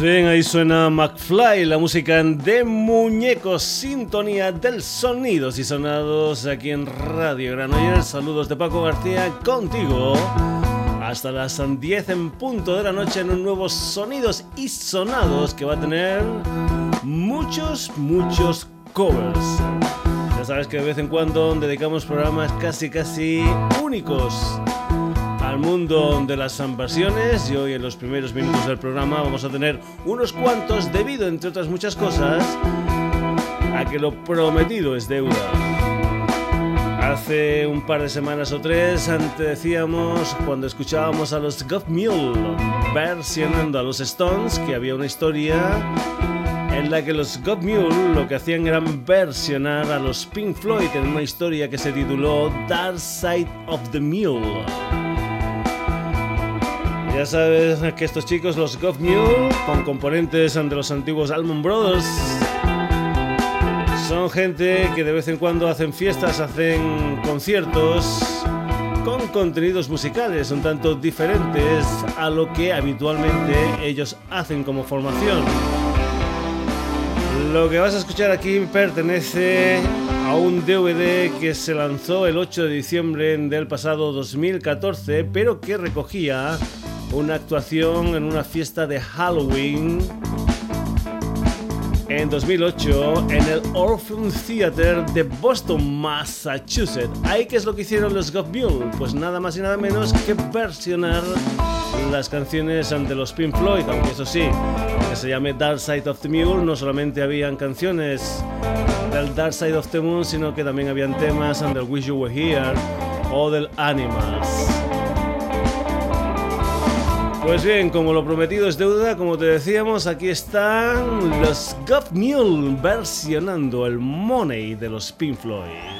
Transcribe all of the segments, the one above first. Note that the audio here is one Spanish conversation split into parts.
Bien, ahí suena McFly, la música de muñecos, sintonía del sonidos y sonados aquí en Radio Granollers. Saludos de Paco García contigo. Hasta las 10 en punto de la noche en un nuevo Sonidos y Sonados que va a tener muchos, muchos covers. Ya sabes que de vez en cuando dedicamos programas casi, casi únicos al mundo de las versiones y hoy en los primeros minutos del programa vamos a tener unos cuantos debido, entre otras muchas cosas, a que lo prometido es deuda. Hace un par de semanas o tres antes decíamos cuando escuchábamos a los Gov Mule versionando a los Stones que había una historia en la que los God Mule lo que hacían era versionar a los Pink Floyd en una historia que se tituló Dark Side of the Mule. Ya sabes que estos chicos, los Mule, con componentes de los antiguos Almond Brothers, son gente que de vez en cuando hacen fiestas, hacen conciertos con contenidos musicales un tanto diferentes a lo que habitualmente ellos hacen como formación. Lo que vas a escuchar aquí pertenece a un DVD que se lanzó el 8 de diciembre del pasado 2014, pero que recogía una actuación en una fiesta de Halloween en 2008 en el Orpheum Theater de Boston, Massachusetts. ¿Ahí qué es lo que hicieron los God Mule? Pues nada más y nada menos que versionar las canciones de los Pink Floyd, aunque eso sí, que se llame Dark Side of the Mule, no solamente habían canciones del Dark Side of the Moon, sino que también habían temas del Wish You Were Here o del Animals. Pues bien, como lo prometido es deuda, como te decíamos, aquí están los God Mule versionando el Money de los Pink Floyd.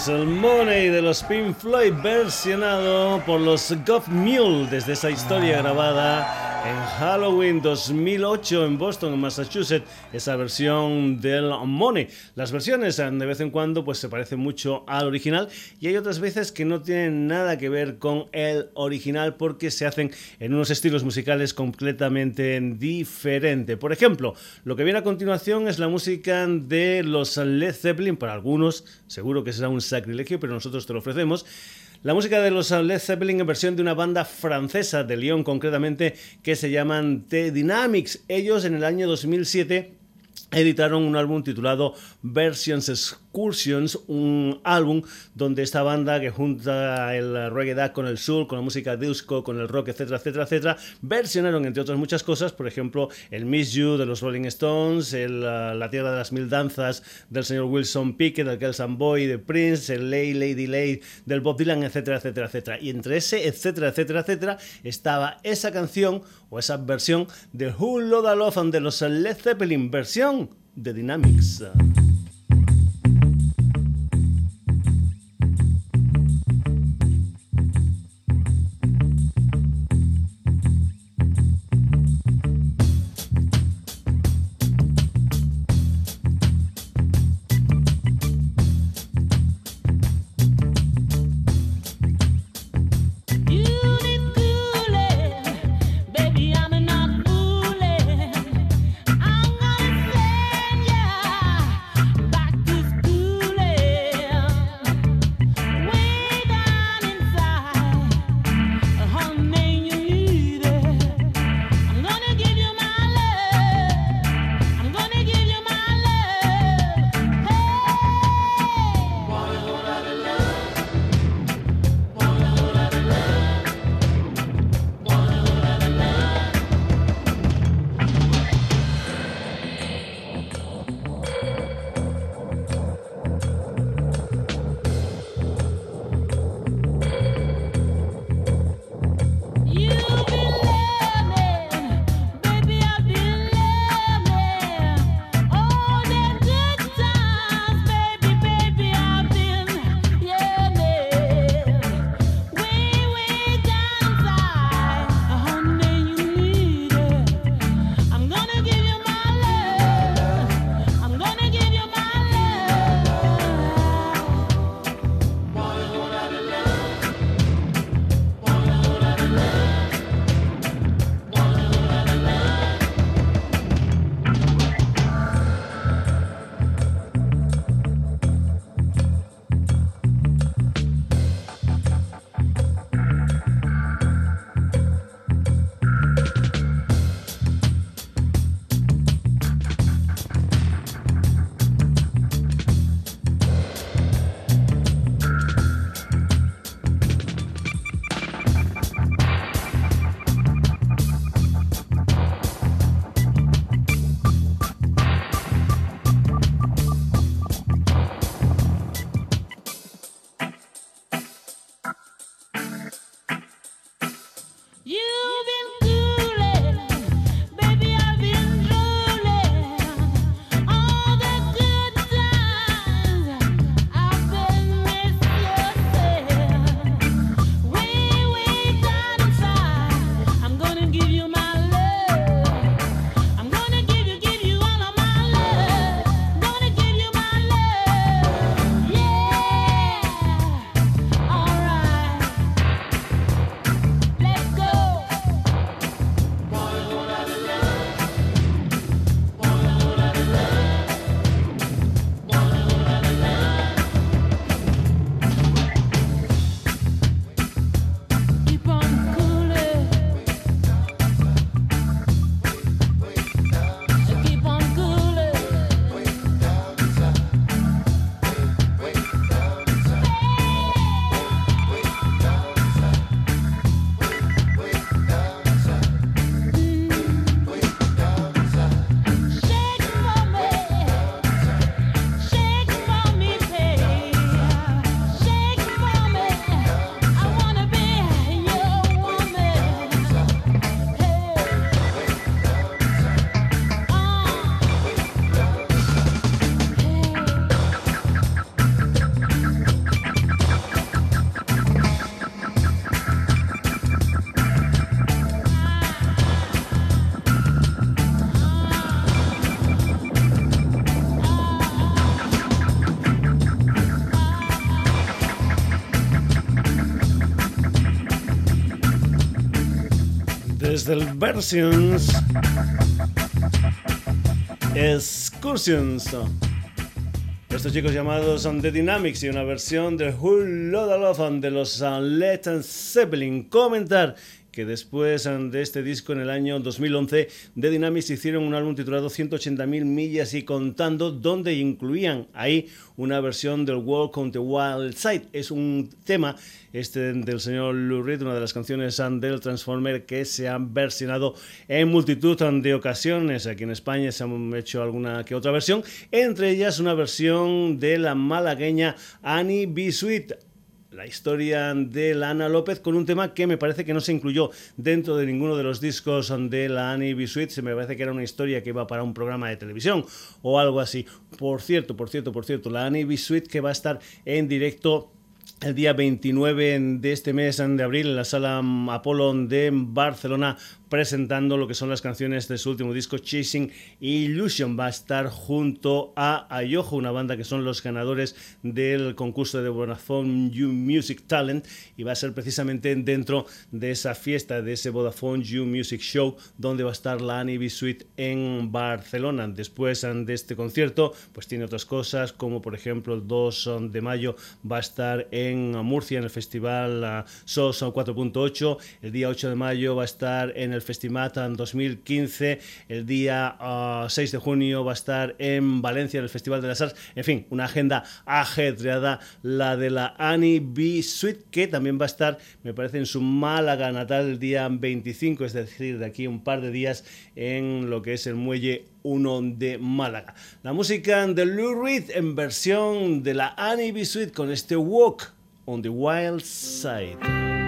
Tenías el Money de los Pink Floyd versionado por los Goth Mule desde esa historia grabada Halloween 2008 en Boston, Massachusetts, esa versión del Money. Las versiones de vez en cuando pues se parecen mucho al original y hay otras veces que no tienen nada que ver con el original porque se hacen en unos estilos musicales completamente diferentes. Por ejemplo, lo que viene a continuación es la música de los Led Zeppelin, para algunos seguro que será un sacrilegio, pero nosotros te lo ofrecemos. La música de los Led Zeppelin en versión de una banda francesa de Lyon concretamente que se llaman The Dynamics. Ellos en el año 2007 editaron un álbum titulado Versions Excursions, un álbum donde esta banda que junta el reggae con el soul, con la música disco, con el rock, etcétera, etcétera, etcétera, versionaron entre otras muchas cosas, por ejemplo, el Miss You de los Rolling Stones, el, uh, La Tierra de las Mil Danzas del señor Wilson Pickett, el Girls and Boy de Prince, el Lay Lady Lay del Bob Dylan, etcétera, etcétera, etcétera. Y entre ese, etcétera, etcétera, etcétera, estaba esa canción o esa versión de Who Loda Love and de los Led Zeppelin, versión de Dynamics. Versions Excursions. Estos chicos llamados son The Dynamics y una versión de Who Love de los Led Zeppelin. Comentar que después de este disco en el año 2011 The Dynamics hicieron un álbum titulado 180.000 millas y contando donde incluían ahí una versión del Walk on the Wild Side. Es un tema este del señor Lou Reed, una de las canciones del Transformer que se han versionado en multitud de ocasiones. Aquí en España se han hecho alguna que otra versión, entre ellas una versión de la malagueña Annie B. Sweet la historia de la Ana López con un tema que me parece que no se incluyó dentro de ninguno de los discos de la Annie B. Se me parece que era una historia que iba para un programa de televisión o algo así. Por cierto, por cierto, por cierto, la Annie B. Que va a estar en directo el día 29 de este mes de abril en la sala Apolo de Barcelona presentando lo que son las canciones de su último disco Chasing Illusion. Va a estar junto a Ayojo, una banda que son los ganadores del concurso de Vodafone You Music Talent y va a ser precisamente dentro de esa fiesta, de ese Vodafone You Music Show donde va a estar la Annie B Suite en Barcelona. Después de este concierto pues tiene otras cosas como por ejemplo el 2 de mayo va a estar en Murcia en el festival SOS 4.8, el día 8 de mayo va a estar en el el en 2015. El día 6 ah, de junio va a estar en Valencia en el Festival de las Arts. En fin, una agenda ajetreada, la de la Annie B. Suite, que también va a estar, me parece, en su Málaga natal el día 25, es decir, de aquí un par de días en lo que es el muelle 1 de Málaga. La música de Lou Reed en versión de la Annie B. Suite con este Walk on the Wild Side.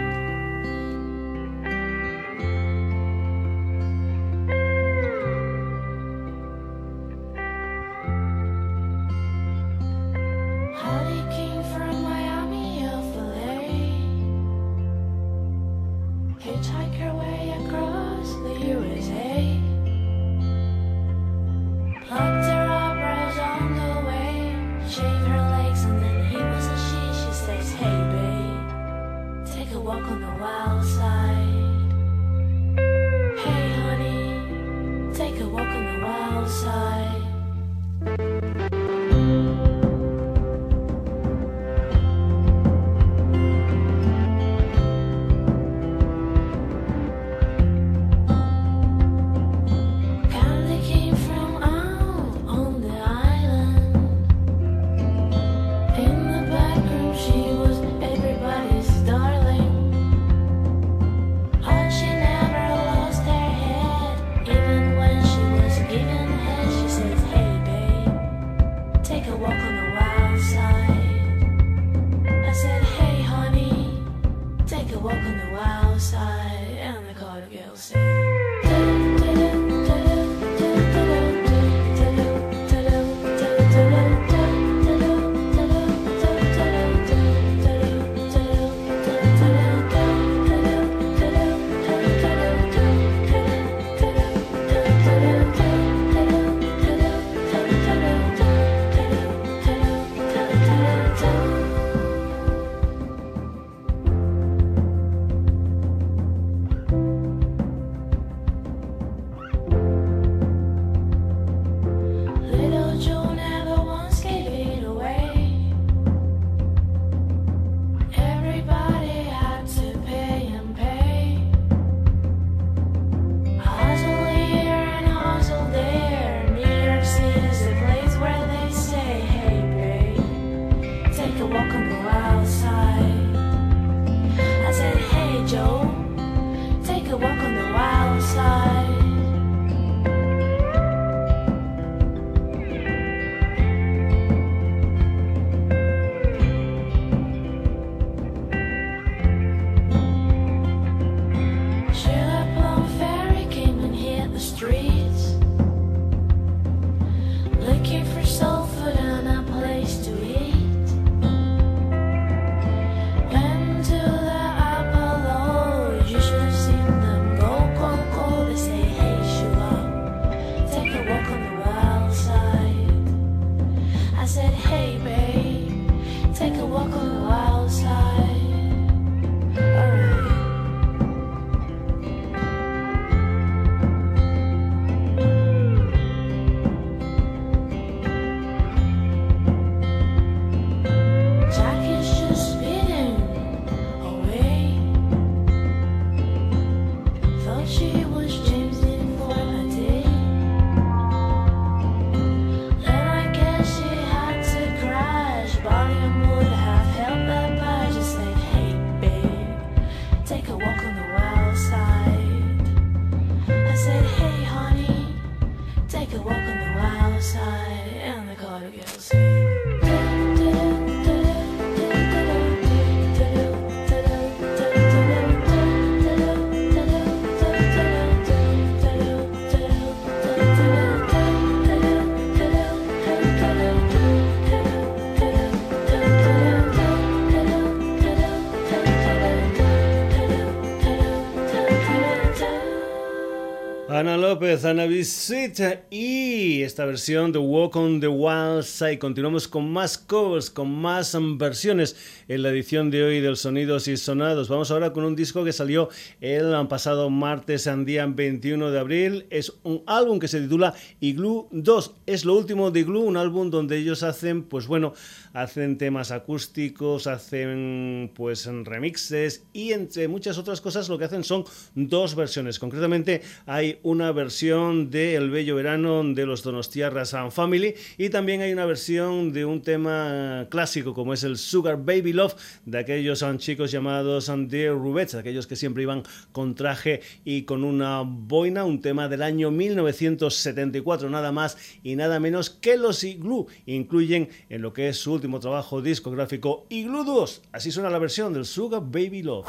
López, Ana Visita y esta versión de Walk on the Wild Side. Continuamos con más covers, con más versiones en la edición de hoy del Sonidos y Sonados. Vamos ahora con un disco que salió el pasado martes, día 21 de abril. Es un álbum que se titula Igloo 2. Es lo último de Igloo, un álbum donde ellos hacen, pues bueno, hacen temas acústicos, hacen pues remixes y entre muchas otras cosas lo que hacen son dos versiones. Concretamente hay una versión de El Bello Verano de los Donostiarras and Family y también hay una versión de un tema clásico como es el Sugar Baby Love de aquellos chicos llamados The Rubets, aquellos que siempre iban con traje y con una boina, un tema del año 1974, nada más y nada menos que los Igloo incluyen en lo que es su último trabajo discográfico Igloo 2. Así suena la versión del Sugar Baby Love.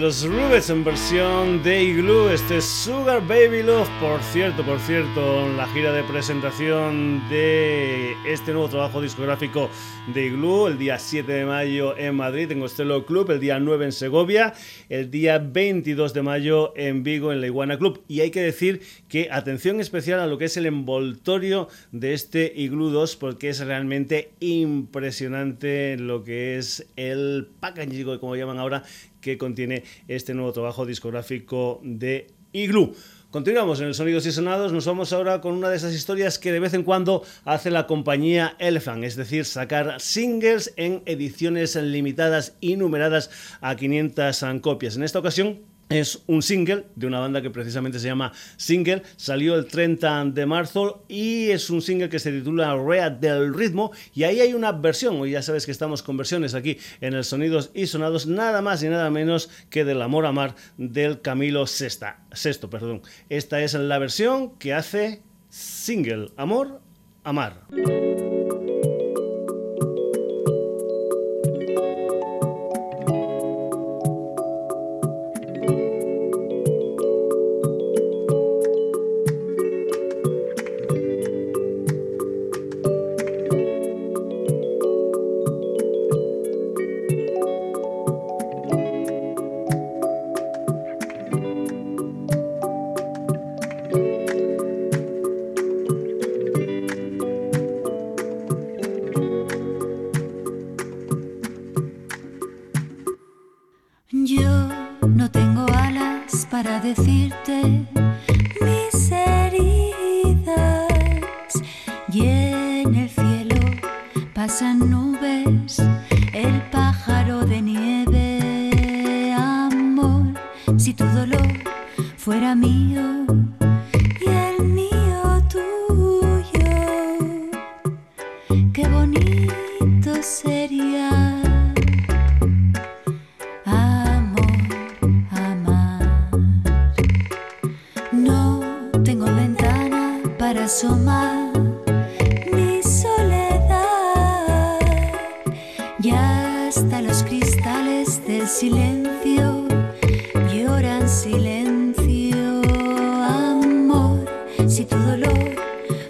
Los Rubets en versión de Igloo, este Sugar Baby Love. Por cierto, por cierto, la gira de presentación de este nuevo trabajo discográfico de Igloo, el día 7 de mayo en Madrid, en Costello Club, el día 9 en Segovia, el día 22 de mayo en Vigo, en la Iguana Club. Y hay que decir que atención especial a lo que es el envoltorio de este Igloo 2, porque es realmente impresionante lo que es el packaging, como llaman ahora, que contiene este nuevo trabajo discográfico de Igloo. Continuamos en el Sonidos y Sonados, nos vamos ahora con una de esas historias que de vez en cuando hace la compañía Elephant, es decir, sacar singles en ediciones limitadas y numeradas a 500 copias. En esta ocasión es un single de una banda que precisamente se llama Single, salió el 30 de marzo y es un single que se titula Rea del Ritmo y ahí hay una versión, hoy ya sabes que estamos con versiones aquí en el Sonidos y Sonados, nada más y nada menos que del Amor a Mar del Camilo Sexta, Sexto. Perdón. Esta es la versión que hace Single Amor a Mar.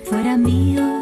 fuera mío.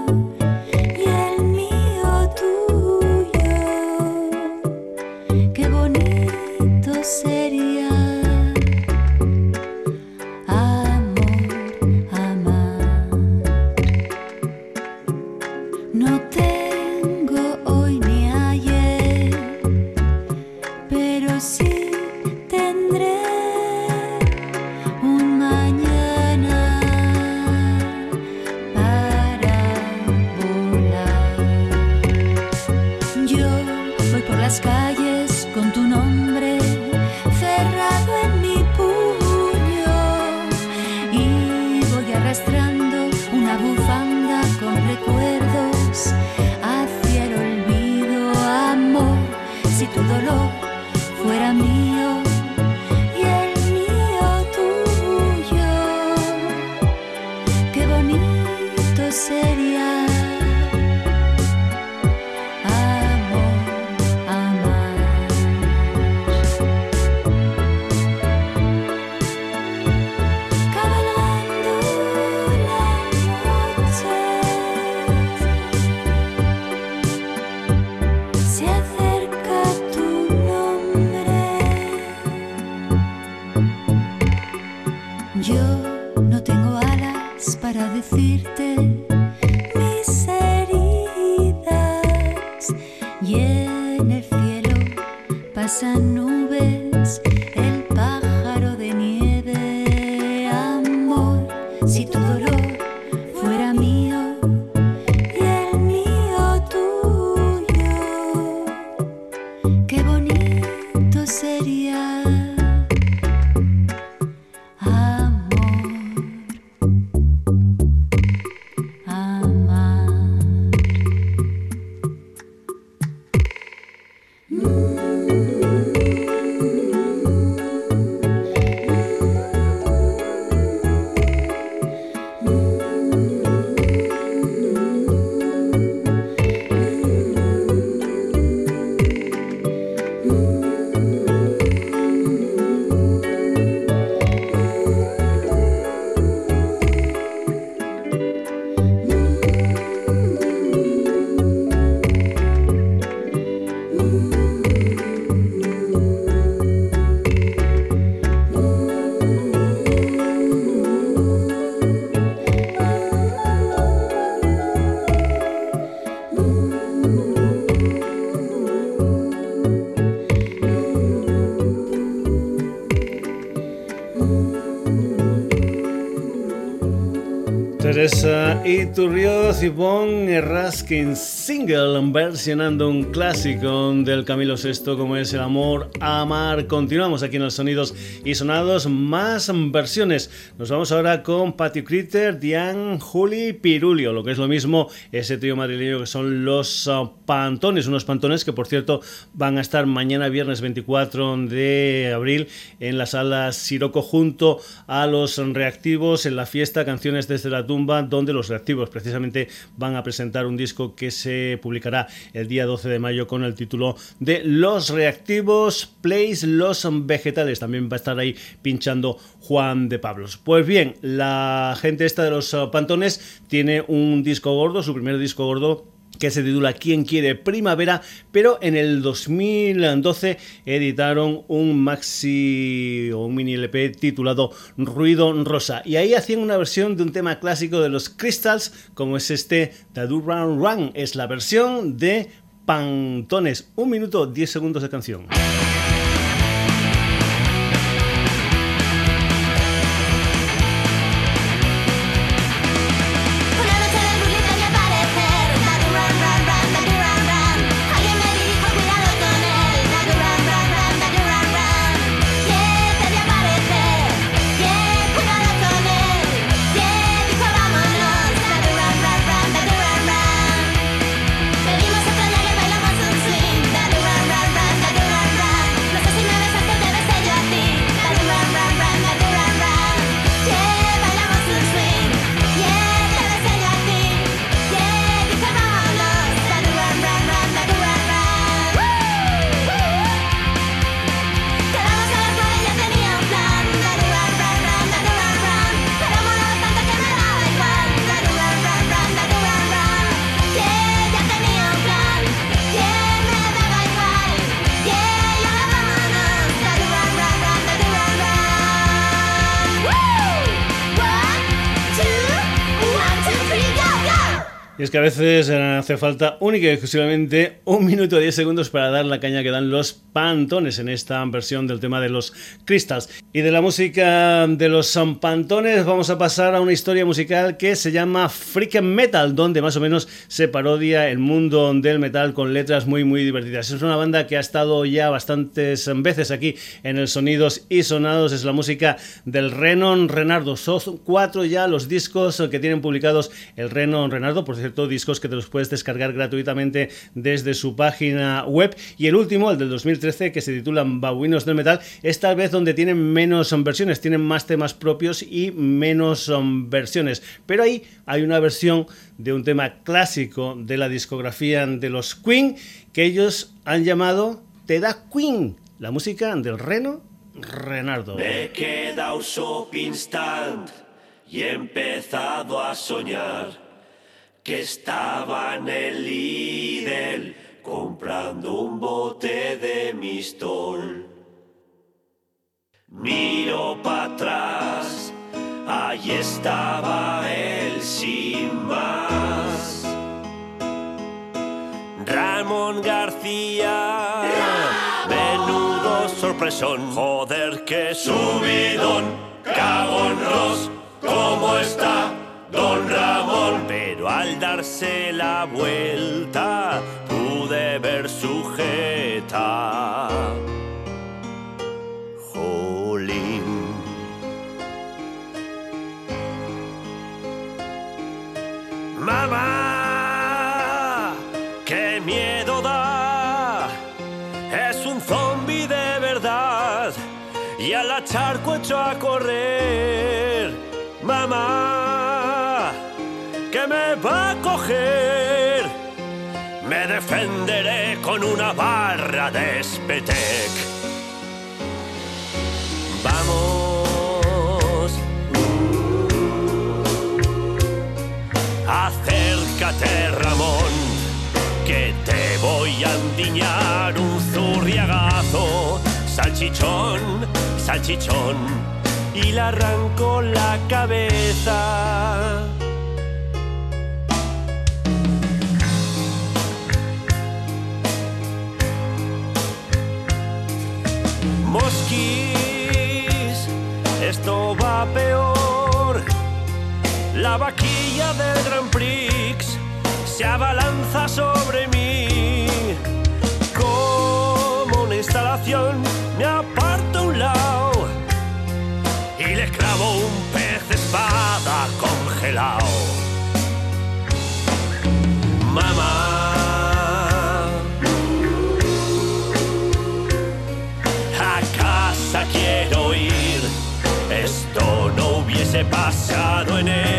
Teresa Iturrioz y Bon Raskin single versionando un clásico del Camilo VI como es El Amor Amar. Continuamos aquí en los sonidos y sonados, más versiones. Nos vamos ahora con Patty Critter, Diane, Juli, Pirulio, lo que es lo mismo, ese trío madrileño que son los uh, Pantones, unos Pantones que por cierto van a estar mañana viernes 24 de abril en la sala Siroco junto a los reactivos en la fiesta Canciones desde la tumba donde los reactivos precisamente van a presentar un disco que se publicará el día 12 de mayo con el título de Los reactivos Plays Los Vegetales. También va a estar ahí pinchando Juan de Pablos. Pues bien, la gente esta de los Pantones tiene un disco gordo, su primer disco gordo que se titula Quién quiere primavera, pero en el 2012 editaron un maxi o un mini LP titulado Ruido Rosa. Y ahí hacían una versión de un tema clásico de los Crystals como es este Do Run Run, es la versión de Pantones, un minuto 10 segundos de canción. Que a veces eh, hace falta única y exclusivamente un minuto y diez segundos para dar la caña que dan los pantones en esta versión del tema de los crystals. Y de la música de los pantones vamos a pasar a una historia musical que se llama Freak Metal, donde más o menos se parodia el mundo del metal con letras muy muy divertidas. Es una banda que ha estado ya bastantes veces aquí en el Sonidos y Sonados. Es la música del Renon Renardo. Son cuatro ya los discos que tienen publicados el Renon Renardo. Por cierto, discos que te los puedes descargar gratuitamente desde su página web. Y el último, el del 2013, que se titula Babuinos del Metal, es tal vez donde tienen menos versiones, tienen más temas propios y menos versiones. Pero ahí hay una versión de un tema clásico de la discografía de los Queen que ellos han llamado Te da Queen, la música del Reno Renardo. Me he quedado instant y he empezado a soñar que estaba en el Lidl comprando un bote de mistol. Miro para atrás, ahí estaba él sin más. Ramón García, menudo sorpresón, joder que subidón, cagón Ross, ¿cómo está Don Ramón? al darse la vuelta pude ver su jeta. Me defenderé con una barra de Spetec. Vamos. Acércate, Ramón, que te voy a endiñar un zurriagazo. Salchichón, salchichón, y le arranco la cabeza. Peor. La vaquilla del Grand Prix se abalanza sobre mí. Pasado en el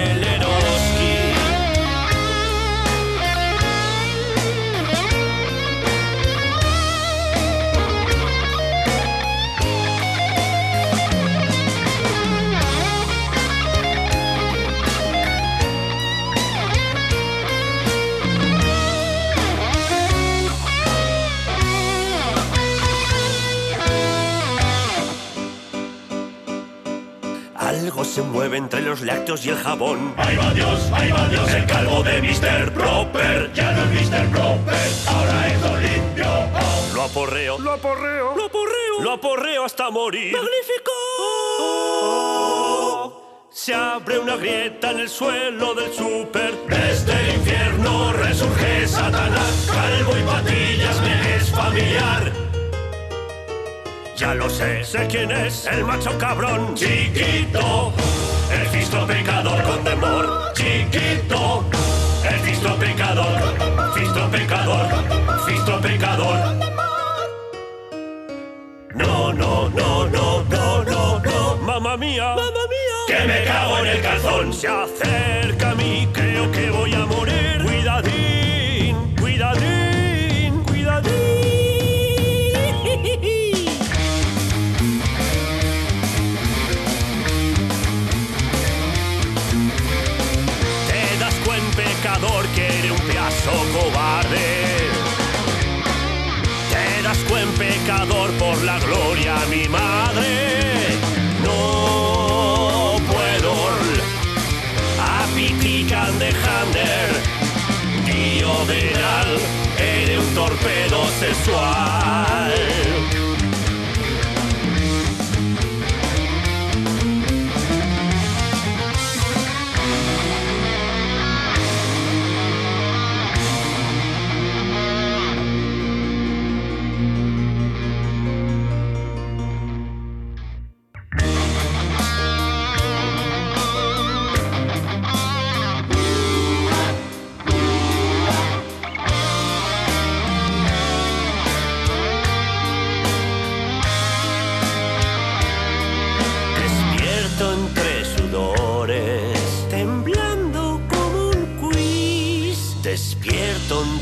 se mueve entre los lácteos y el jabón. Ahí va Dios, ahí va Dios, El calvo de Mr. Proper. ya no es Mr. Proper, ahora es Olimpio. Oh. Lo aporreo. Lo aporreo. Lo aporreo. Lo aporreo hasta morir. ¡Magnífico! Se abre una grieta en el suelo del súper. Desde el infierno resurge Satanás, calvo y patillas me es familiar. Ya lo sé, sé quién es el macho cabrón. Chiquito, el fisto pecador con temor. Chiquito, el fisto pecador, fisto pecador, fisto pecador. No, no, no, no, no, no, no. Mamma mía. Mamma mía. Que me cago en el calzón. Se acerca a mí, creo que voy a morir. Torpedo sexual.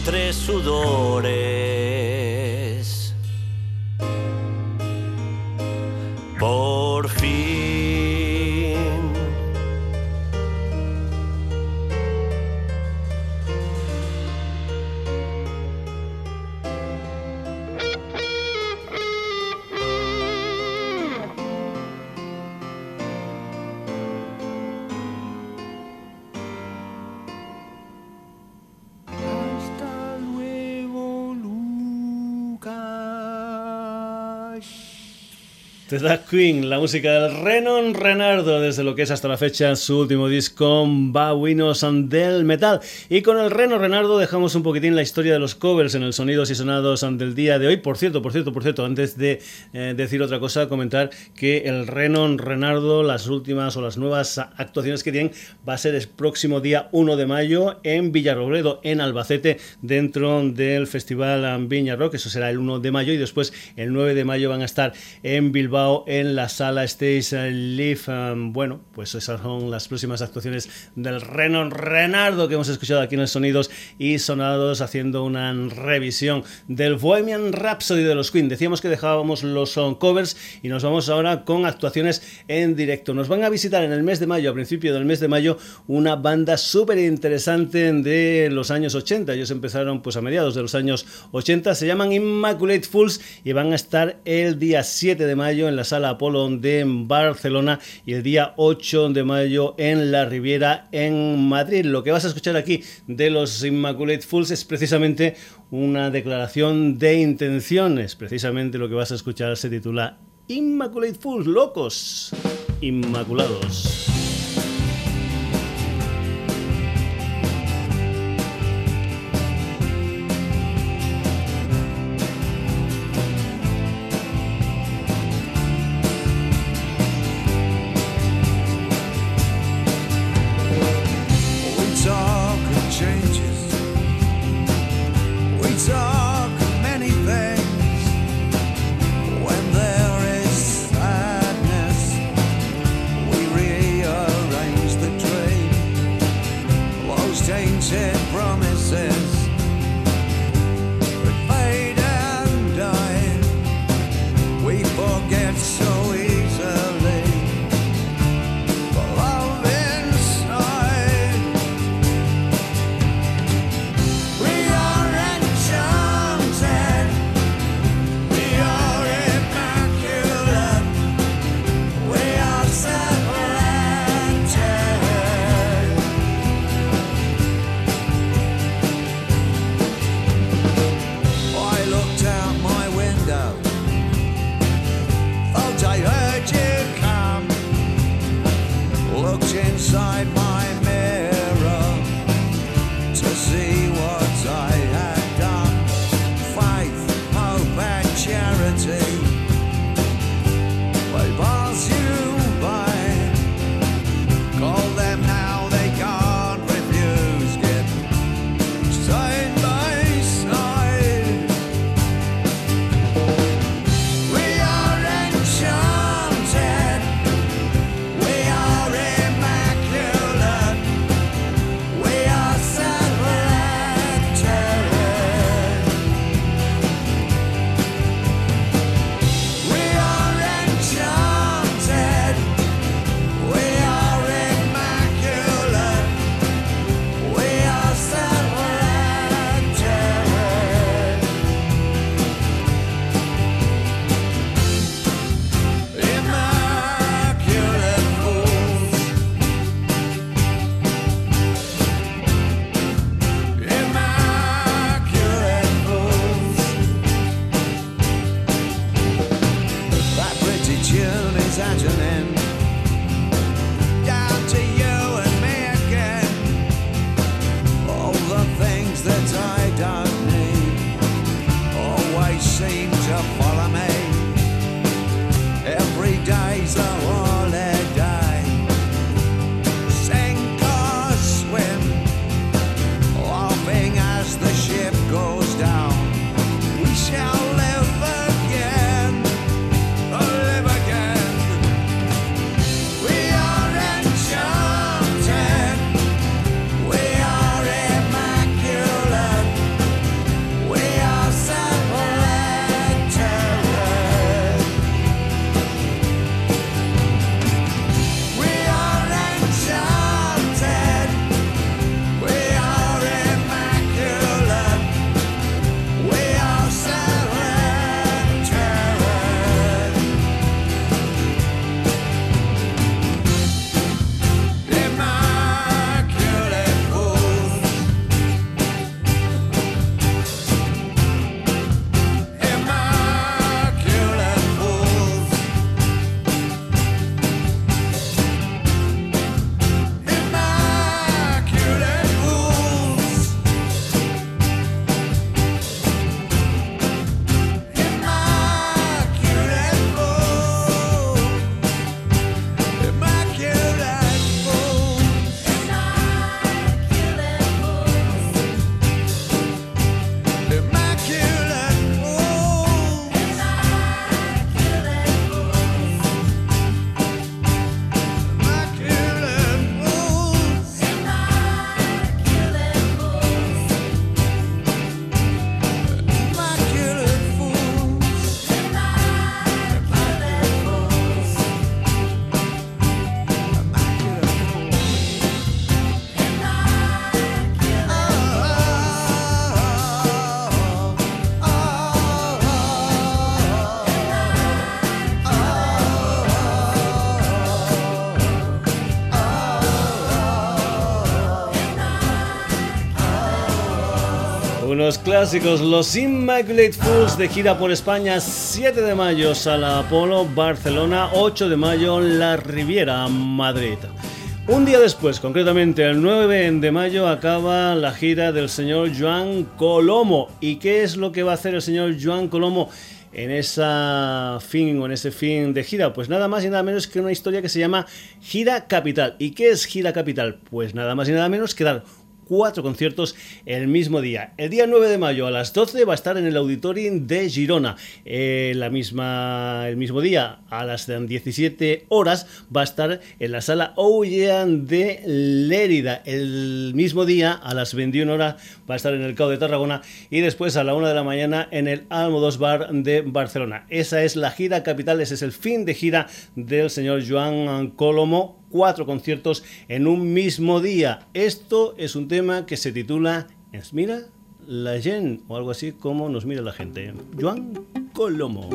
Despierto entre Dark Queen, la música del Renon Renardo, desde lo que es hasta la fecha su último disco, Babuinos del Metal. Y con el Renon Renardo dejamos un poquitín la historia de los covers en el Sonidos y Sonados del día de hoy. Por cierto, por cierto, por cierto, antes de eh, decir otra cosa, comentar que el Renon Renardo, las últimas o las nuevas actuaciones que tienen, va a ser el próximo día 1 de mayo en Villarrobledo, en Albacete, dentro del Festival Viña Rock. Eso será el 1 de mayo y después el 9 de mayo van a estar en Bilbao en la sala Stage Live. Um, bueno, pues esas son las próximas actuaciones del Renon Renardo que hemos escuchado aquí en el Sonidos y Sonados haciendo una revisión del Bohemian Rhapsody de los Queen. Decíamos que dejábamos los covers y nos vamos ahora con actuaciones en directo. Nos van a visitar en el mes de mayo, a principio del mes de mayo, una banda súper interesante de los años 80. Ellos empezaron pues a mediados de los años 80. Se llaman Immaculate Fools y van a estar el día 7 de mayo en la sala Apolo de Barcelona y el día 8 de mayo en la Riviera en Madrid. Lo que vas a escuchar aquí de los Immaculate Fools es precisamente una declaración de intenciones. Precisamente lo que vas a escuchar se titula Immaculate Fools, locos, inmaculados. Clásicos, los Immaculate Fools de gira por España, 7 de mayo Sala Apolo, Barcelona, 8 de mayo La Riviera, Madrid. Un día después, concretamente el 9 de mayo, acaba la gira del señor Joan Colomo. ¿Y qué es lo que va a hacer el señor Joan Colomo en esa fin en ese fin de gira? Pues nada más y nada menos que una historia que se llama Gira Capital. ¿Y qué es Gira Capital? Pues nada más y nada menos que dar cuatro conciertos el mismo día. El día 9 de mayo a las 12 va a estar en el Auditorium de Girona. Eh, la misma, el mismo día a las 17 horas va a estar en la sala Ouyean de Lérida. El mismo día a las 21 horas va a estar en el CAO de Tarragona y después a la 1 de la mañana en el Almodos Bar de Barcelona. Esa es la gira capital, ese es el fin de gira del señor Joan Colomo cuatro conciertos en un mismo día. Esto es un tema que se titula ¿Es mira la gente? o algo así como nos mira la gente. Joan Colomo.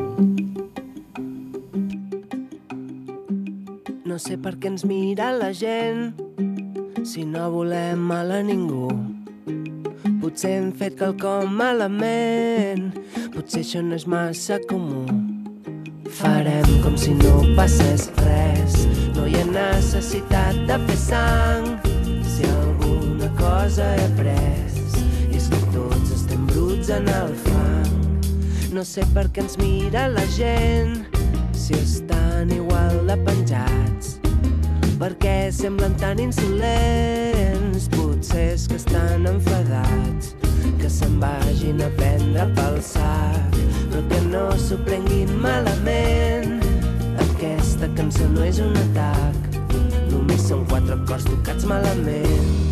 No sé per què ens mira la gent si no volem mal a ningú. Potser hem fet quelcom malament, potser això no és massa comú. Farem com si no passés res, no hi ha necessitat de fer sang. Si alguna cosa he après és que tots estem bruts en el fang. No sé per què ens mira la gent si estan igual de penjats. Per què semblen tan insolents? Potser és que estan enfadats, que se'n vagin a prendre pel sac, però que no s'ho prenguin malament. Aquesta cançó no és un atac, només són quatre acords tocats malament.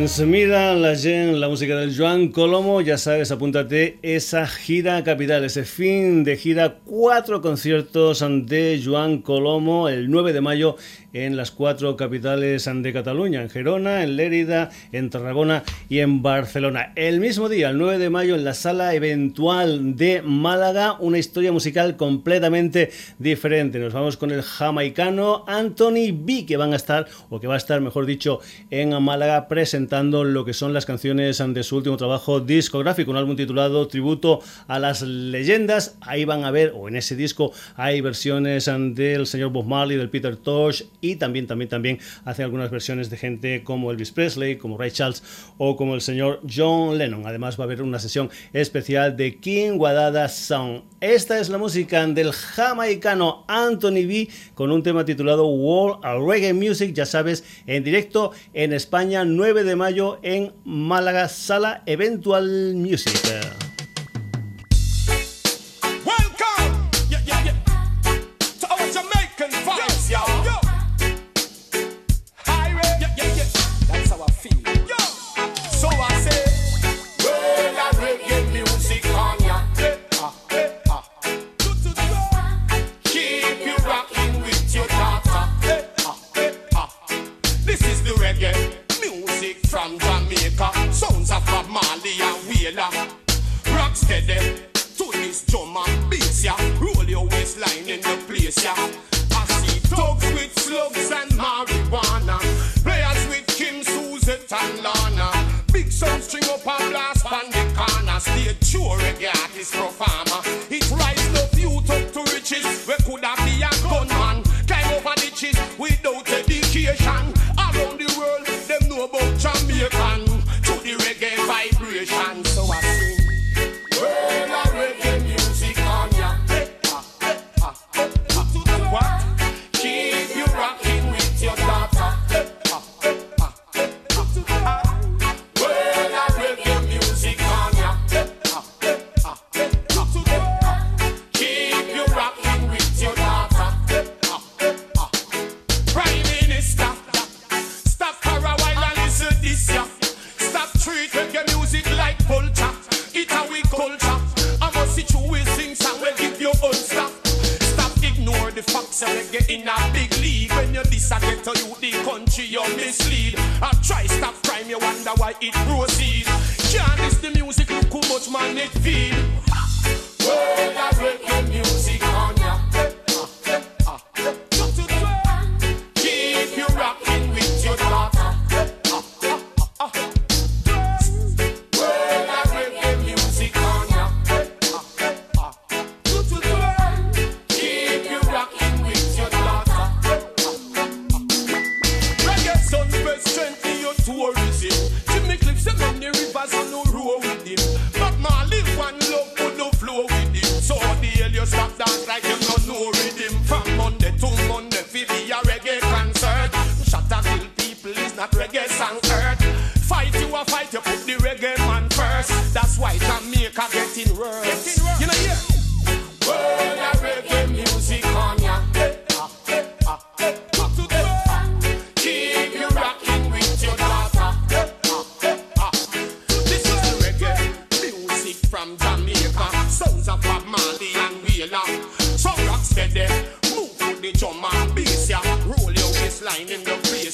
Mira la la música del Joan Colomo, ya sabes, apúntate esa gira capital, ese fin de gira, cuatro conciertos de Joan Colomo el 9 de mayo en las cuatro capitales de Cataluña, en Gerona, en Lérida, en Tarragona y en Barcelona. El mismo día, el 9 de mayo, en la sala eventual de Málaga, una historia musical completamente diferente. Nos vamos con el jamaicano Anthony B, que van a estar, o que va a estar, mejor dicho, en Málaga presentando lo que son las canciones de su último trabajo discográfico, un álbum titulado Tributo a las Leyendas. Ahí van a ver, o en ese disco, hay versiones del señor Bob Marley, del Peter Tosh y también, también, también hace algunas versiones de gente como Elvis Presley, como Ray Charles o como el señor John Lennon. Además va a haber una sesión especial de King Wadada Sound. Esta es la música del jamaicano Anthony B con un tema titulado World of Reggae Music, ya sabes, en directo en España 9 de mayo en Málaga Sala Eventual Music. creation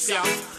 yeah.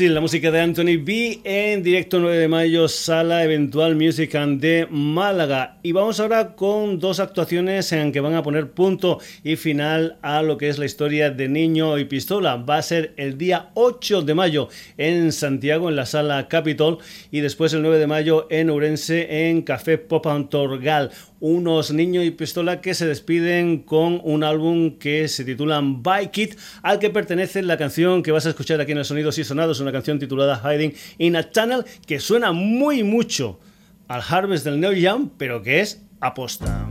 La música de Anthony B en directo 9 de mayo, sala eventual Music de Málaga. Y vamos ahora con dos actuaciones en que van a poner punto y final a lo que es la historia de Niño y Pistola. Va a ser el día 8 de mayo en Santiago, en la sala Capitol, y después el 9 de mayo en Ourense, en Café Pop Antorgal unos niños y pistola que se despiden con un álbum que se titula Bike It, al que pertenece la canción que vas a escuchar aquí en el Sonidos y Sonados, una canción titulada Hiding in a Tunnel, que suena muy mucho al Harvest del Neo Jam, pero que es aposta.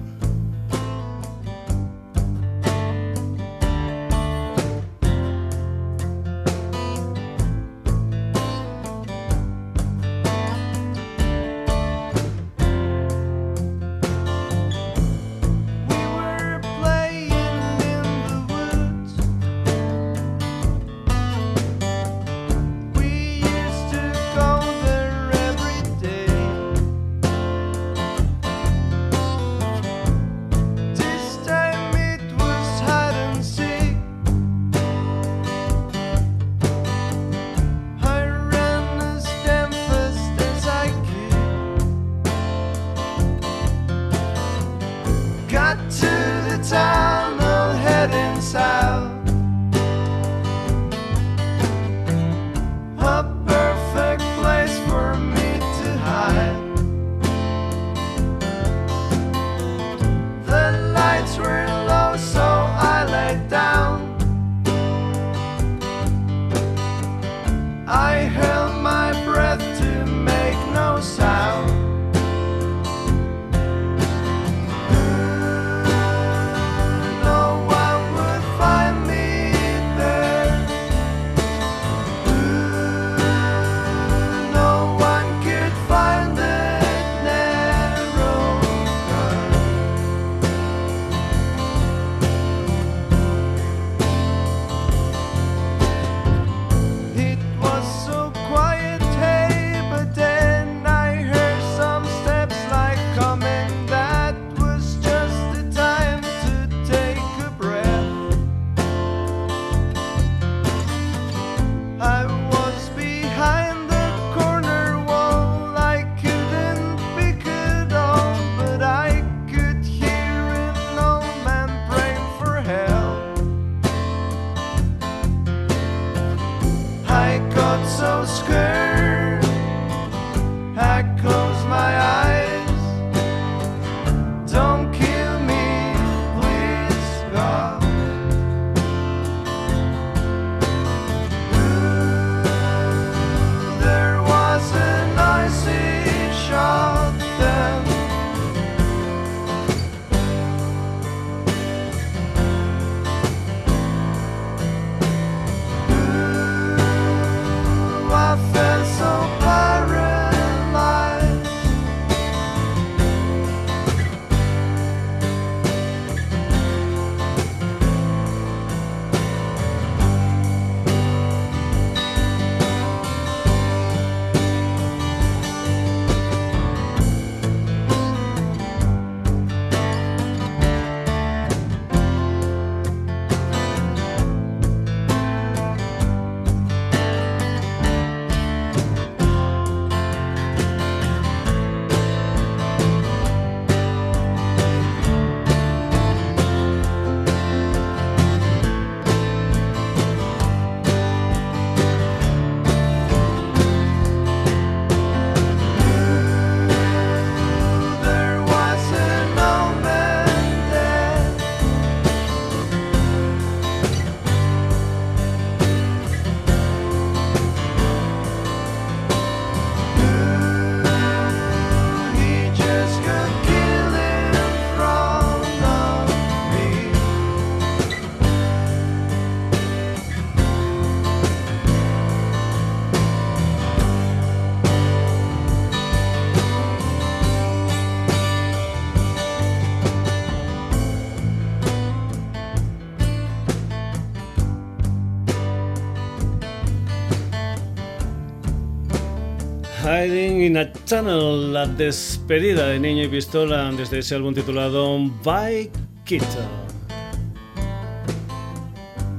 La despedida de Niño y Pistola desde ese álbum titulado By Kita.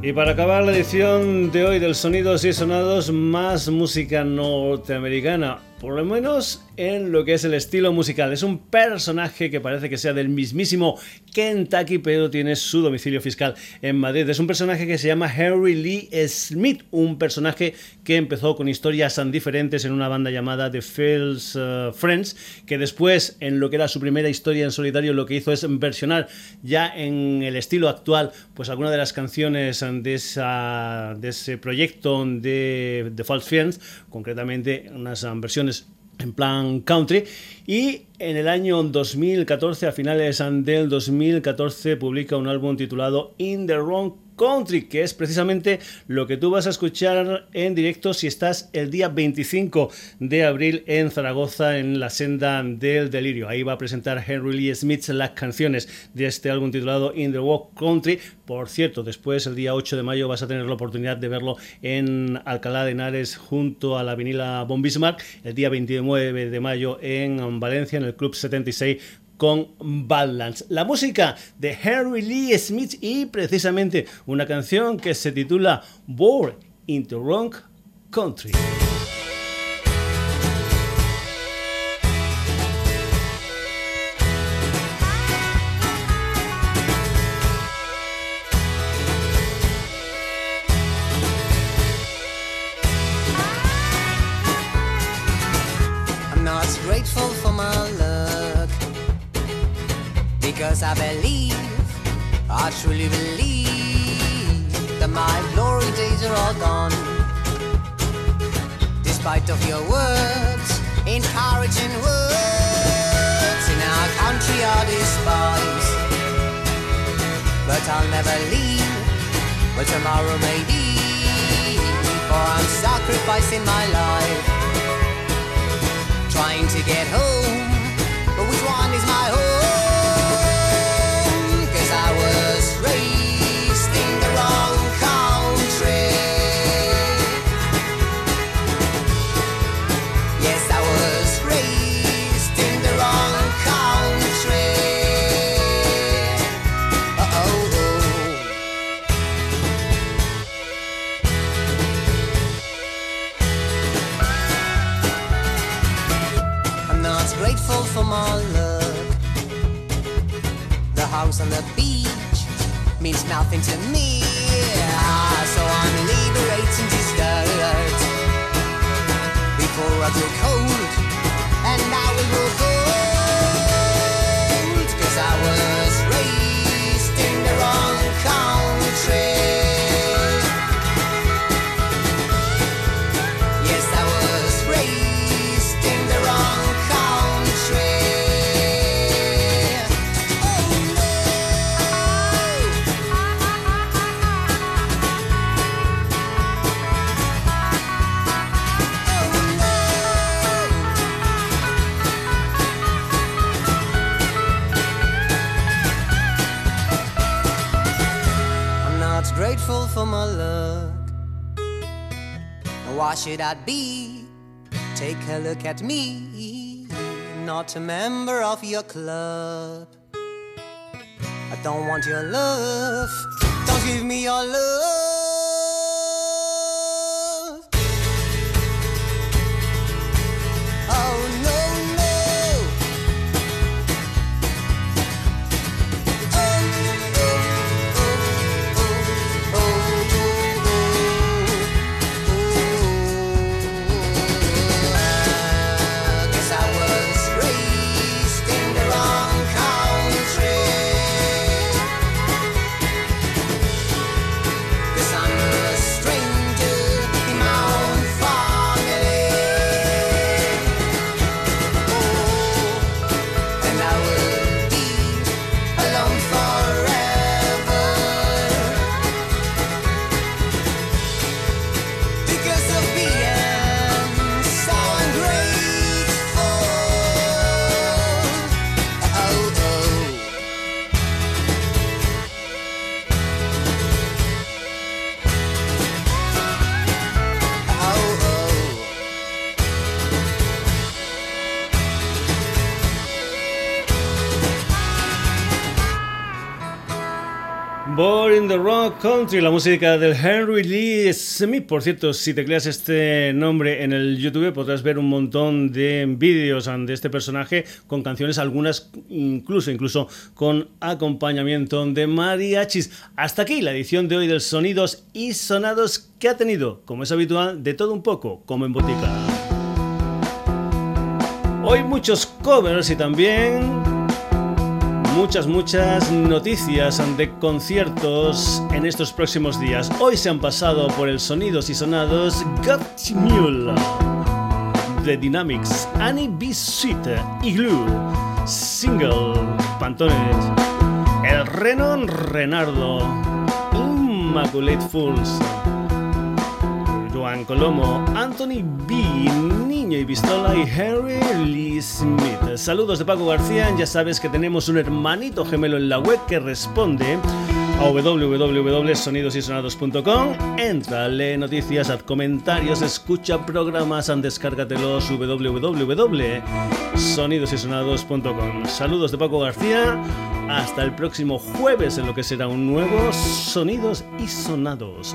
Y para acabar la edición de hoy del Sonidos y Sonados, más música norteamericana por lo menos en lo que es el estilo musical. Es un personaje que parece que sea del mismísimo Kentucky, pero tiene su domicilio fiscal en Madrid. Es un personaje que se llama Henry Lee Smith, un personaje que empezó con historias tan diferentes en una banda llamada The Fields uh, Friends, que después, en lo que era su primera historia en solitario, lo que hizo es versionar ya en el estilo actual, pues alguna de las canciones de, de ese proyecto de The False Friends, concretamente unas versiones en plan country. Y en el año 2014 a finales del 2014 publica un álbum titulado In the Wrong Country, que es precisamente lo que tú vas a escuchar en directo si estás el día 25 de abril en Zaragoza en la senda del delirio. Ahí va a presentar Henry Lee Smith las canciones de este álbum titulado In the Walk Country. Por cierto, después el día 8 de mayo vas a tener la oportunidad de verlo en Alcalá de Henares junto a la vinila Bon Bismarck. El día 29 de mayo en Valencia en el Club 76 con Badlands. La música de Henry Lee Smith y precisamente una canción que se titula Born into Wrong Country. Gone. Despite of your words, encouraging words, in our country are despised. But I'll never leave, but tomorrow may be, for I'm sacrificing my life, trying to get home. Should be? Take a look at me, not a member of your club. I don't want your love, don't give me your love. Country, la música del Henry Lee Smith. Por cierto, si te creas este nombre en el YouTube podrás ver un montón de vídeos de este personaje con canciones, algunas incluso, incluso con acompañamiento de mariachis. Hasta aquí la edición de hoy del Sonidos y Sonados que ha tenido, como es habitual, de todo un poco, como en botica. Hoy muchos covers y también muchas, muchas noticias de conciertos en estos próximos días. Hoy se han pasado por el Sonidos y Sonados Mule, The Dynamics, Annie B. Sweet, Igloo, Single, Pantones, El Renon Renardo, Immaculate Fools. Juan Colomo, Anthony B, Niño y Pistola y Harry Lee Smith. Saludos de Paco García, ya sabes que tenemos un hermanito gemelo en la web que responde a www.sonidosysonados.com. Entra, lee noticias, haz comentarios, escucha programas, descárgatelos www.sonidosysonados.com. Saludos de Paco García, hasta el próximo jueves en lo que será un nuevo Sonidos y Sonados.